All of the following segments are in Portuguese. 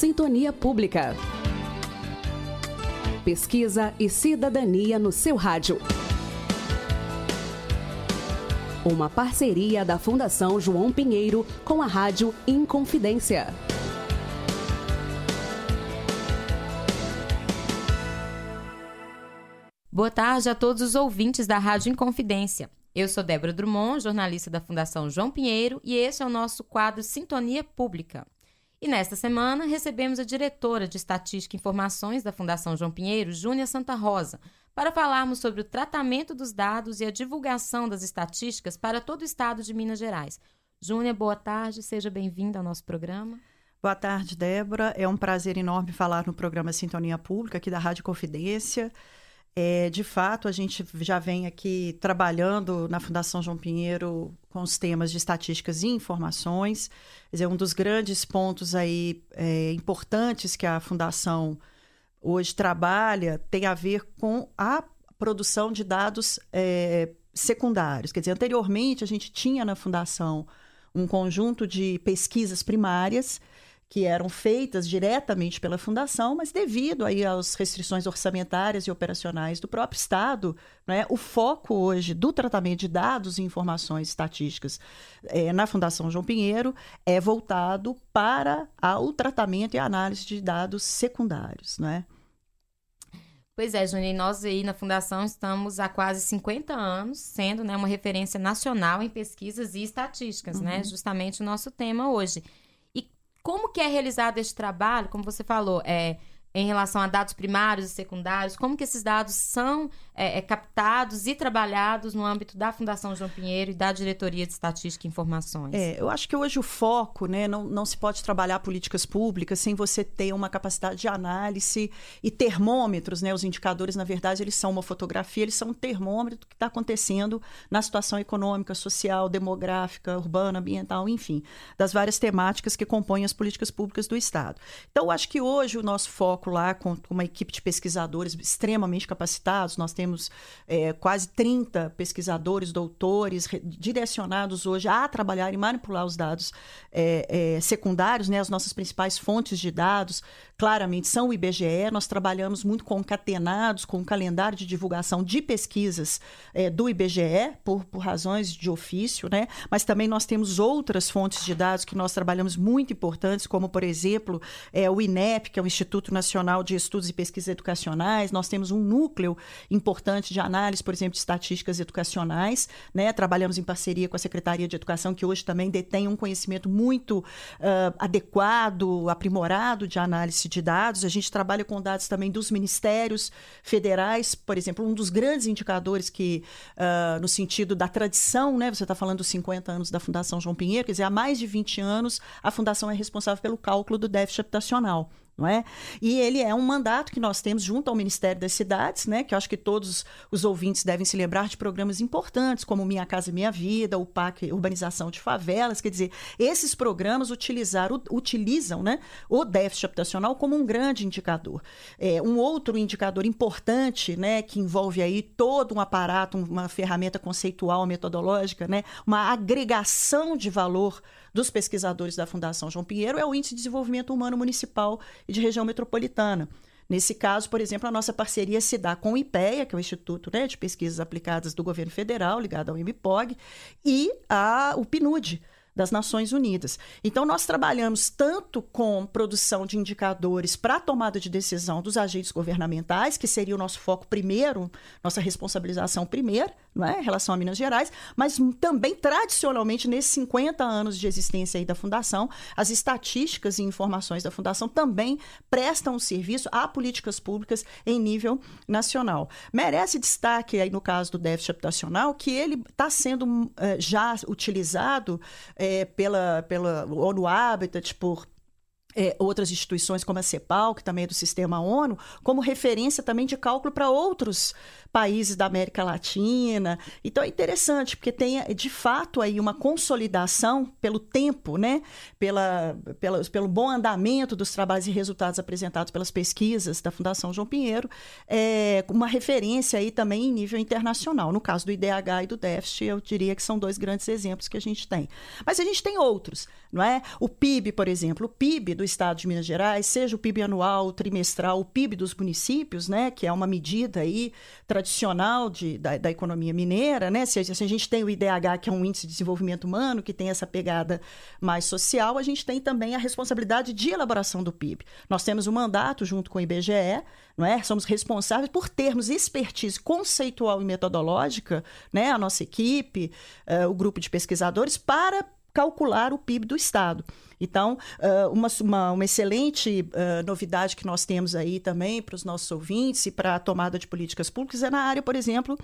Sintonia Pública. Pesquisa e cidadania no seu rádio. Uma parceria da Fundação João Pinheiro com a Rádio Inconfidência. Boa tarde a todos os ouvintes da Rádio Inconfidência. Eu sou Débora Drummond, jornalista da Fundação João Pinheiro, e esse é o nosso quadro Sintonia Pública. E nesta semana recebemos a diretora de Estatística e Informações da Fundação João Pinheiro, Júnia Santa Rosa, para falarmos sobre o tratamento dos dados e a divulgação das estatísticas para todo o estado de Minas Gerais. Júnia, boa tarde, seja bem-vinda ao nosso programa. Boa tarde, Débora. É um prazer enorme falar no programa Sintonia Pública, aqui da Rádio Confidência. É, de fato, a gente já vem aqui trabalhando na Fundação João Pinheiro com os temas de estatísticas e informações. Quer dizer, um dos grandes pontos aí é, importantes que a Fundação hoje trabalha tem a ver com a produção de dados é, secundários. Quer dizer, anteriormente a gente tinha na Fundação um conjunto de pesquisas primárias que eram feitas diretamente pela fundação, mas devido aí às restrições orçamentárias e operacionais do próprio Estado, né, o foco hoje do tratamento de dados e informações estatísticas é, na Fundação João Pinheiro é voltado para o tratamento e análise de dados secundários, né? Pois é, Júnior, nós aí na Fundação estamos há quase 50 anos sendo né, uma referência nacional em pesquisas e estatísticas, né? uhum. né? Justamente o nosso tema hoje. Como que é realizado este trabalho? Como você falou, é, em relação a dados primários e secundários, como que esses dados são é, é, captados e trabalhados no âmbito da Fundação João Pinheiro e da Diretoria de Estatística e Informações? É, eu acho que hoje o foco, né, não, não se pode trabalhar políticas públicas sem você ter uma capacidade de análise e termômetros, né, os indicadores, na verdade, eles são uma fotografia, eles são um termômetro do que está acontecendo na situação econômica, social, demográfica, urbana, ambiental, enfim, das várias temáticas que compõem as políticas públicas do Estado. Então, eu acho que hoje o nosso foco lá com uma equipe de pesquisadores extremamente capacitados. Nós temos é, quase 30 pesquisadores, doutores, direcionados hoje a trabalhar e manipular os dados é, é, secundários, né? as nossas principais fontes de dados, claramente, são o IBGE. Nós trabalhamos muito concatenados com o calendário de divulgação de pesquisas é, do IBGE, por, por razões de ofício, né? mas também nós temos outras fontes de dados que nós trabalhamos muito importantes, como, por exemplo, é, o INEP, que é o Instituto Nacional de Estudos e Pesquisas Educacionais, nós temos um núcleo importante de análise, por exemplo, de estatísticas educacionais, né? Trabalhamos em parceria com a Secretaria de Educação, que hoje também detém um conhecimento muito uh, adequado, aprimorado de análise de dados. A gente trabalha com dados também dos ministérios federais, por exemplo, um dos grandes indicadores que, uh, no sentido da tradição, né? Você está falando dos 50 anos da Fundação João Pinheiro, quer dizer, há mais de 20 anos a Fundação é responsável pelo cálculo do déficit habitacional não é? E ele é um mandato que nós temos junto ao Ministério das Cidades, né? Que eu acho que todos os ouvintes devem se lembrar de programas importantes, como Minha Casa Minha Vida, o PAC Urbanização de Favelas. Quer dizer, esses programas utilizaram, utilizam né, o déficit habitacional como um grande indicador. É, um outro indicador importante, né, que envolve aí todo um aparato, uma ferramenta conceitual, metodológica, né, uma agregação de valor dos pesquisadores da Fundação João Pinheiro é o Índice de Desenvolvimento Humano Municipal e de Região Metropolitana. Nesse caso, por exemplo, a nossa parceria se dá com o IPEA, que é o Instituto né, de Pesquisas Aplicadas do Governo Federal, ligado ao IMPOG, e a, o PNUD, das Nações Unidas. Então, nós trabalhamos tanto com produção de indicadores para a tomada de decisão dos agentes governamentais, que seria o nosso foco primeiro, nossa responsabilização primeira, não é? em relação a Minas Gerais, mas também, tradicionalmente, nesses 50 anos de existência da Fundação, as estatísticas e informações da Fundação também prestam serviço a políticas públicas em nível nacional. Merece destaque aí no caso do déficit habitacional que ele está sendo eh, já utilizado é, pela, pela ONU Habitat, por é, outras instituições como a CEPAL, que também é do sistema ONU, como referência também de cálculo para outros países da América Latina. Então é interessante, porque tem de fato aí uma consolidação pelo tempo, né? Pela, pela, pelo bom andamento dos trabalhos e resultados apresentados pelas pesquisas da Fundação João Pinheiro, é, uma referência aí também em nível internacional. No caso do IDH e do déficit, eu diria que são dois grandes exemplos que a gente tem. Mas a gente tem outros, não é? O PIB, por exemplo, o PIB do Estado de Minas Gerais, seja o PIB anual, trimestral, o PIB dos municípios, né, que é uma medida aí tradicional de, da, da economia mineira, né, se, se, a gente tem o IDH, que é um índice de desenvolvimento humano, que tem essa pegada mais social, a gente tem também a responsabilidade de elaboração do PIB. Nós temos um mandato junto com o IBGE, não é? Somos responsáveis por termos expertise conceitual e metodológica, né, a nossa equipe, uh, o grupo de pesquisadores, para calcular o PIB do Estado. Então, uma, uma, uma excelente novidade que nós temos aí também para os nossos ouvintes e para a tomada de políticas públicas é na área, por exemplo,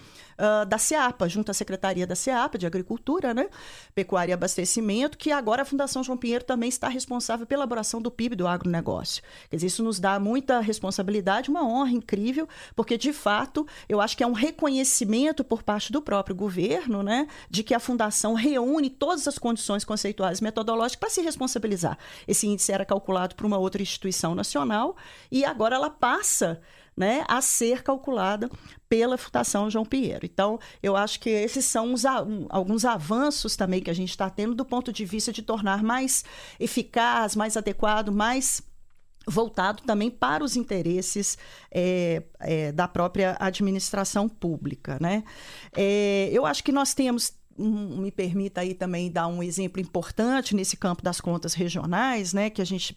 da SEAPA, junto à Secretaria da SEAPA, de Agricultura, né? Pecuária e Abastecimento, que agora a Fundação João Pinheiro também está responsável pela elaboração do PIB do agronegócio. Quer dizer, isso nos dá muita responsabilidade, uma honra incrível, porque, de fato, eu acho que é um reconhecimento por parte do próprio governo, né? De que a Fundação reúne todas as condições conceituais e metodológicas para se responsabilizar responsabilizar. Esse índice era calculado por uma outra instituição nacional e agora ela passa né, a ser calculada pela Fundação João Pinheiro. Então, eu acho que esses são uns, alguns avanços também que a gente está tendo do ponto de vista de tornar mais eficaz, mais adequado, mais voltado também para os interesses é, é, da própria administração pública. Né? É, eu acho que nós temos me permita aí também dar um exemplo importante nesse campo das contas regionais, né, que a gente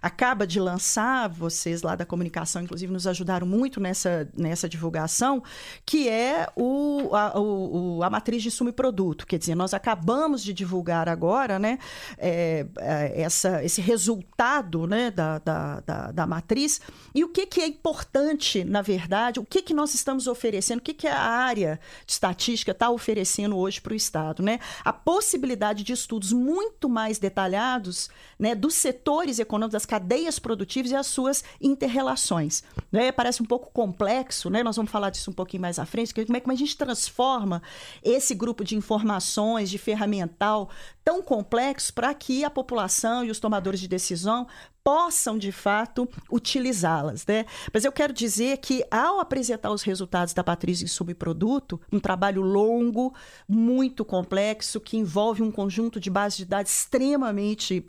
acaba de lançar, vocês lá da comunicação, inclusive, nos ajudaram muito nessa, nessa divulgação, que é o, a, o, a matriz de insumo e produto. Quer dizer, nós acabamos de divulgar agora né, é, é, essa, esse resultado né, da, da, da, da, matriz. E o que, que é importante, na verdade, o que, que nós estamos oferecendo, o que, que a área de estatística está oferecendo hoje para o Estado. Né? A possibilidade de estudos muito mais detalhados né, dos setores econômicos, das cadeias produtivas e as suas interrelações. Né? Parece um pouco complexo, né? nós vamos falar disso um pouquinho mais à frente, como é que a gente transforma esse grupo de informações, de ferramental tão complexo para que a população e os tomadores de decisão possam de fato utilizá-las, né? Mas eu quero dizer que ao apresentar os resultados da matriz em subproduto, um trabalho longo, muito complexo que envolve um conjunto de bases de dados extremamente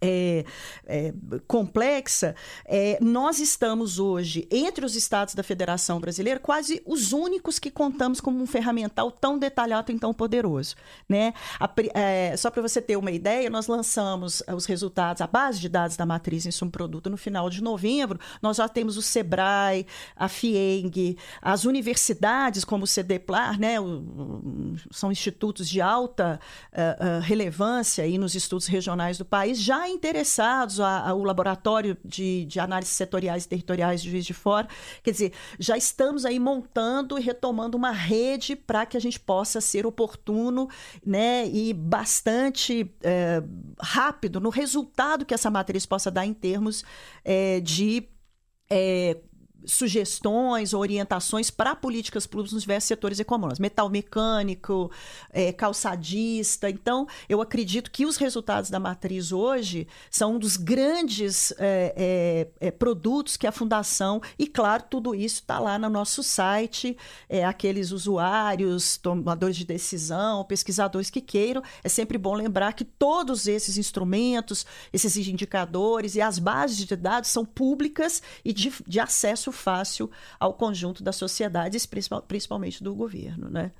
é, é, complexa, é, nós estamos hoje, entre os estados da Federação Brasileira, quase os únicos que contamos com um ferramental tão detalhado e tão poderoso. Né? A, é, só para você ter uma ideia, nós lançamos os resultados, a base de dados da matriz em um produto no final de novembro. Nós já temos o SEBRAE, a FIENG, as universidades como o CDPLAR, né? O, são institutos de alta uh, uh, relevância aí nos estudos regionais do país, já interessados, a, a, o laboratório de, de análises setoriais e territoriais de Juiz de Fora. Quer dizer, já estamos aí montando e retomando uma rede para que a gente possa ser oportuno né, e bastante é, rápido no resultado que essa matriz possa dar em termos é, de é, sugestões, orientações para políticas públicas nos diversos setores econômicos, metal mecânico, é, calçadista. Então, eu acredito que os resultados da matriz hoje são um dos grandes é, é, é produtos que a Fundação, e claro, tudo isso está lá no nosso site, é, aqueles usuários, tomadores de decisão, pesquisadores que queiram. É sempre bom lembrar que todos esses instrumentos, esses indicadores e as bases de dados são públicas e de, de acesso fácil ao conjunto da sociedade, principalmente do governo, né?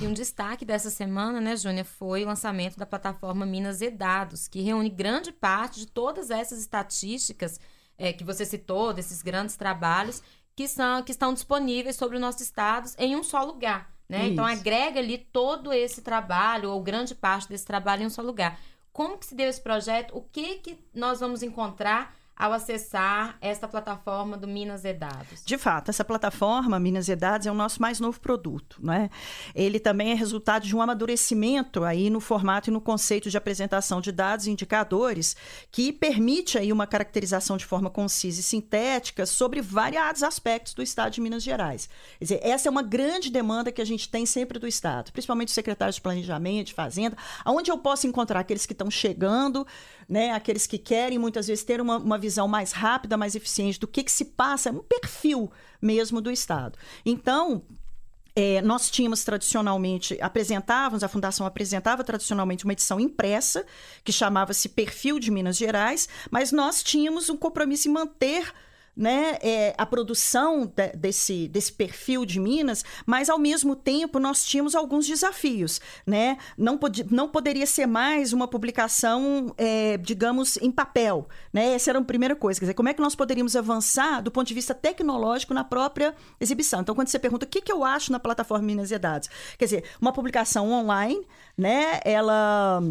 E um destaque dessa semana, né, Júnia, foi o lançamento da plataforma Minas e Dados, que reúne grande parte de todas essas estatísticas é, que você citou, desses grandes trabalhos, que, são, que estão disponíveis sobre o nosso estado em um só lugar. Né? Então agrega ali todo esse trabalho, ou grande parte desse trabalho em um só lugar. Como que se deu esse projeto? O que, que nós vamos encontrar ao acessar esta plataforma do Minas e Dados? De fato, essa plataforma Minas e Dados é o nosso mais novo produto, né? Ele também é resultado de um amadurecimento aí no formato e no conceito de apresentação de dados e indicadores que permite aí uma caracterização de forma concisa e sintética sobre variados aspectos do Estado de Minas Gerais. Quer dizer, essa é uma grande demanda que a gente tem sempre do Estado, principalmente os secretários de Planejamento, de Fazenda, onde eu posso encontrar aqueles que estão chegando, né? Aqueles que querem muitas vezes ter uma, uma visão mais rápida, mais eficiente do que, que se passa, um perfil mesmo do Estado. Então, é, nós tínhamos tradicionalmente, apresentávamos, a Fundação apresentava tradicionalmente uma edição impressa, que chamava-se Perfil de Minas Gerais, mas nós tínhamos um compromisso em manter né, é, a produção de, desse, desse perfil de Minas, mas ao mesmo tempo nós tínhamos alguns desafios. Né? Não, pod não poderia ser mais uma publicação, é, digamos, em papel. Né? Essa era a primeira coisa. Quer dizer, como é que nós poderíamos avançar do ponto de vista tecnológico na própria exibição? Então, quando você pergunta o que, que eu acho na plataforma Minas e Dados, quer dizer, uma publicação online, né, ela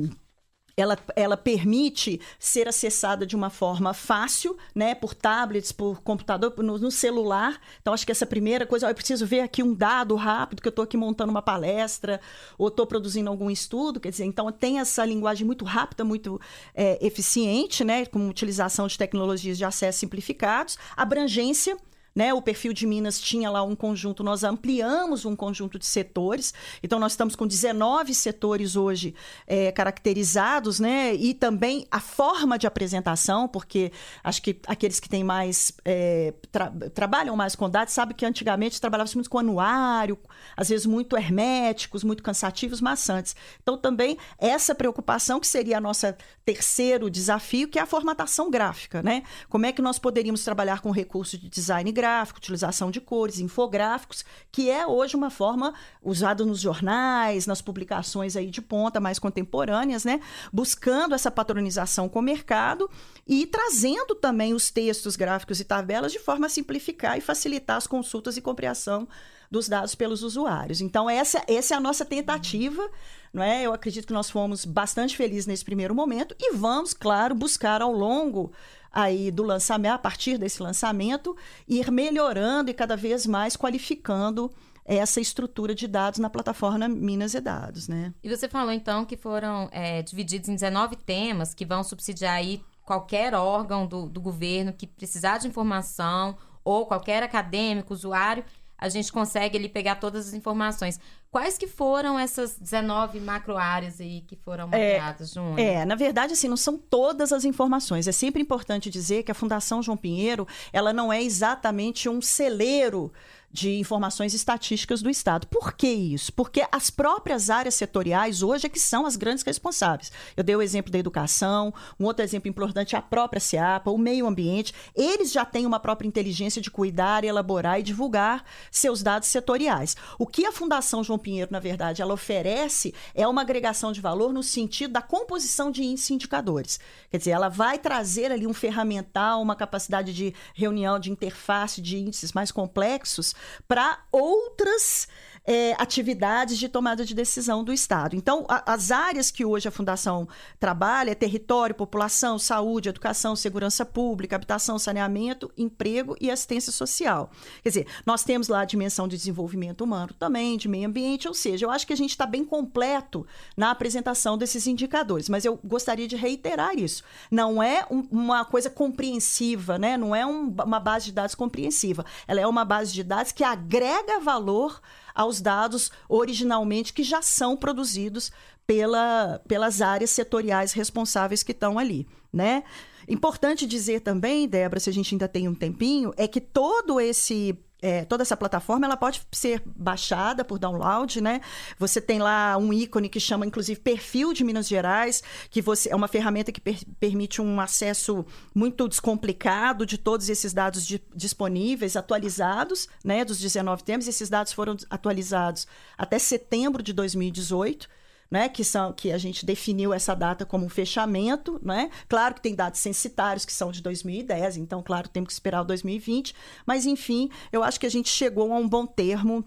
ela, ela permite ser acessada de uma forma fácil, né, por tablets, por computador, no, no celular. Então, acho que essa primeira coisa, ó, eu preciso ver aqui um dado rápido, que eu estou aqui montando uma palestra, ou estou produzindo algum estudo, quer dizer, então tem essa linguagem muito rápida, muito é, eficiente, né, com utilização de tecnologias de acesso simplificados, abrangência, né? O perfil de Minas tinha lá um conjunto, nós ampliamos um conjunto de setores, então nós estamos com 19 setores hoje é, caracterizados, né? E também a forma de apresentação, porque acho que aqueles que têm mais é, tra trabalham mais com dados sabem que antigamente trabalhava-se muito com anuário, às vezes muito herméticos, muito cansativos, maçantes. Então também essa preocupação que seria a nossa terceiro desafio, que é a formatação gráfica, né? Como é que nós poderíamos trabalhar com recursos de design gráfico gráfico, utilização de cores, infográficos, que é hoje uma forma usada nos jornais, nas publicações aí de ponta mais contemporâneas, né? Buscando essa patronização com o mercado e trazendo também os textos gráficos e tabelas de forma a simplificar e facilitar as consultas e compreensão dos dados pelos usuários. Então, essa, essa é a nossa tentativa. Não é? Eu acredito que nós fomos bastante felizes nesse primeiro momento e vamos, claro, buscar ao longo aí do lançamento, a partir desse lançamento, ir melhorando e cada vez mais qualificando essa estrutura de dados na plataforma Minas e Dados, né? E você falou então que foram é, divididos em 19 temas que vão subsidiar aí qualquer órgão do, do governo que precisar de informação ou qualquer acadêmico, usuário, a gente consegue ali pegar todas as informações. Quais que foram essas 19 macro áreas aí que foram mapeadas, é, Júnior? É, na verdade, assim, não são todas as informações. É sempre importante dizer que a Fundação João Pinheiro, ela não é exatamente um celeiro de informações estatísticas do Estado. Por que isso? Porque as próprias áreas setoriais hoje é que são as grandes responsáveis. Eu dei o exemplo da educação, um outro exemplo importante é a própria SEAPA, o meio ambiente. Eles já têm uma própria inteligência de cuidar, elaborar e divulgar seus dados setoriais. O que a Fundação João Pinheiro, na verdade, ela oferece é uma agregação de valor no sentido da composição de índices indicadores. Quer dizer, ela vai trazer ali um ferramental, uma capacidade de reunião, de interface de índices mais complexos para outras é, atividades de tomada de decisão do Estado. Então, a, as áreas que hoje a Fundação trabalha é território, população, saúde, educação, segurança pública, habitação, saneamento, emprego e assistência social. Quer dizer, nós temos lá a dimensão de desenvolvimento humano também, de meio ambiente, ou seja, eu acho que a gente está bem completo na apresentação desses indicadores, mas eu gostaria de reiterar isso. Não é um, uma coisa compreensiva, né? não é um, uma base de dados compreensiva. Ela é uma base de dados que agrega valor aos dados originalmente que já são produzidos pela, pelas áreas setoriais responsáveis que estão ali, né? Importante dizer também, Débora, se a gente ainda tem um tempinho, é que todo esse é, toda essa plataforma ela pode ser baixada por download, né? Você tem lá um ícone que chama, inclusive, perfil de Minas Gerais, que você é uma ferramenta que per permite um acesso muito descomplicado de todos esses dados de, disponíveis, atualizados, né? Dos 19 temas. Esses dados foram atualizados até setembro de 2018 né, que são que a gente definiu essa data como um fechamento, né? Claro que tem dados censitários que são de 2010, então claro, temos que esperar o 2020, mas enfim, eu acho que a gente chegou a um bom termo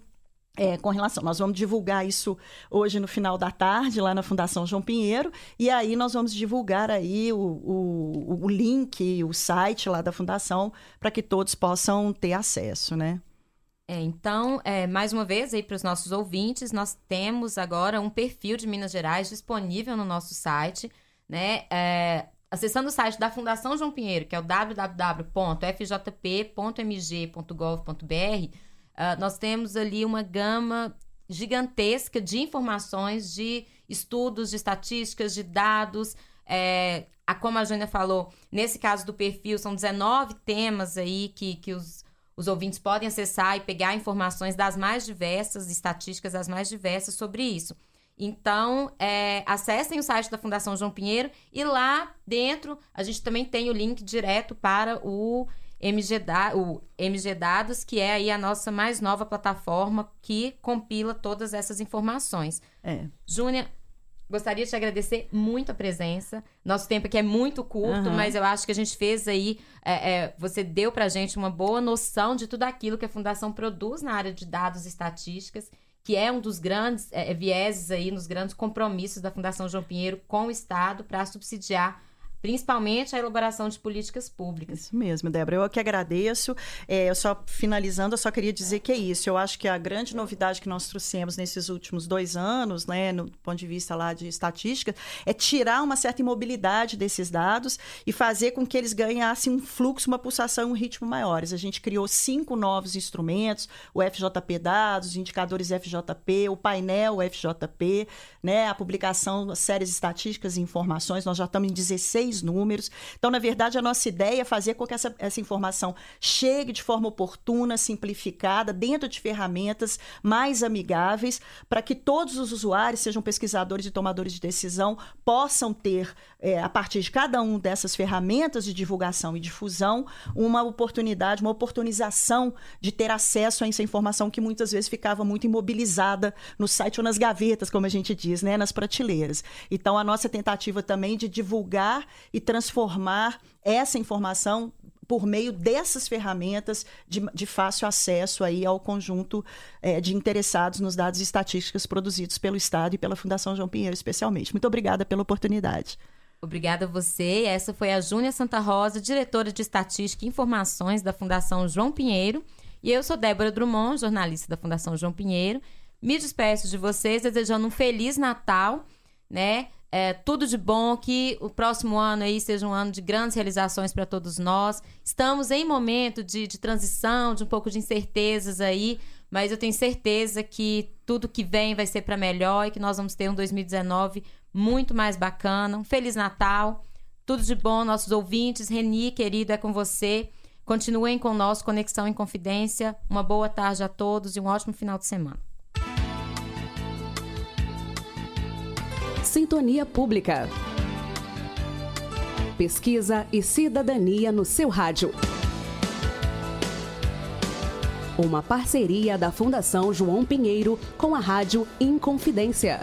é, com relação, nós vamos divulgar isso hoje no final da tarde, lá na Fundação João Pinheiro, e aí nós vamos divulgar aí o, o, o link, o site lá da Fundação, para que todos possam ter acesso, né? É, então, é, mais uma vez aí para os nossos ouvintes, nós temos agora um perfil de Minas Gerais disponível no nosso site, né? É, acessando o site da Fundação João Pinheiro, que é o www.fjp.mg.gov.br, uh, ah, nós temos ali uma gama gigantesca de informações, de estudos, de estatísticas, de dados. É, a, como a Jânia falou, nesse caso do perfil, são 19 temas aí que, que os Os ouvintes podem acessar e pegar informações das mais diversas, estatísticas das mais diversas sobre isso. Então, é, acessem o site da Fundação João Pinheiro e lá dentro a gente também tem o link direto para o MG, o MG Dados, que é aí a nossa mais nova plataforma que compila todas essas informações. É. Júnia, Gostaria de te agradecer muito a presença. Nosso tempo aqui é muito curto, uhum. mas eu acho que a gente fez aí. É, é, você deu pra gente uma boa noção de tudo aquilo que a Fundação produz na área de dados e estatísticas, que é um dos grandes é, vieses aí, nos grandes compromissos da Fundação João Pinheiro com o Estado para subsidiar principalmente a elaboração de políticas públicas. Isso mesmo, Débora. Eu que agradeço. É, eu só finalizando, eu só queria dizer que é isso. Eu acho que a grande novidade que nós trouxemos nesses últimos dois anos, né, no ponto de vista lá de estatística, é tirar uma certa imobilidade desses dados e fazer com que eles ganhassem um fluxo, uma pulsação, um ritmo maiores. A gente criou cinco novos instrumentos: o FJP Dados, os indicadores FJP, o painel FJP, né, a publicação séries estatísticas e informações. Nós já estamos em 16 números. Então, na verdade, a nossa ideia é fazer com que essa, essa informação chegue de forma oportuna, simplificada, dentro de ferramentas mais amigáveis, para que todos os usuários, sejam pesquisadores e tomadores de decisão, possam ter, é, a partir de cada uma dessas ferramentas de divulgação e difusão, uma oportunidade, uma oportunização de ter acesso a essa informação que muitas vezes ficava muito imobilizada no site ou nas gavetas, como a gente diz, né, nas prateleiras. Então, a nossa tentativa também de divulgar e transformar essa informação por meio dessas ferramentas de, de fácil acesso aí ao conjunto é, de interessados nos dados estatísticos produzidos pelo Estado e pela Fundação João Pinheiro, especialmente. Muito obrigada pela oportunidade. Obrigada a você. Essa foi a Júnia Santa Rosa, diretora de Estatística e Informações da Fundação João Pinheiro. E eu sou Débora Drummond, jornalista da Fundação João Pinheiro. Me despeço de vocês desejando um feliz Natal, né? É, tudo de bom, que o próximo ano aí seja um ano de grandes realizações para todos nós. Estamos em momento de, de transição, de um pouco de incertezas aí, mas eu tenho certeza que tudo que vem vai ser para melhor e que nós vamos ter um 2019 muito mais bacana. Um Feliz Natal, tudo de bom, nossos ouvintes. Reni, querido, é com você. Continuem nós, Conexão em Confidência. Uma boa tarde a todos e um ótimo final de semana. Sintonia Pública. Pesquisa e cidadania no seu rádio. Uma parceria da Fundação João Pinheiro com a Rádio Inconfidência.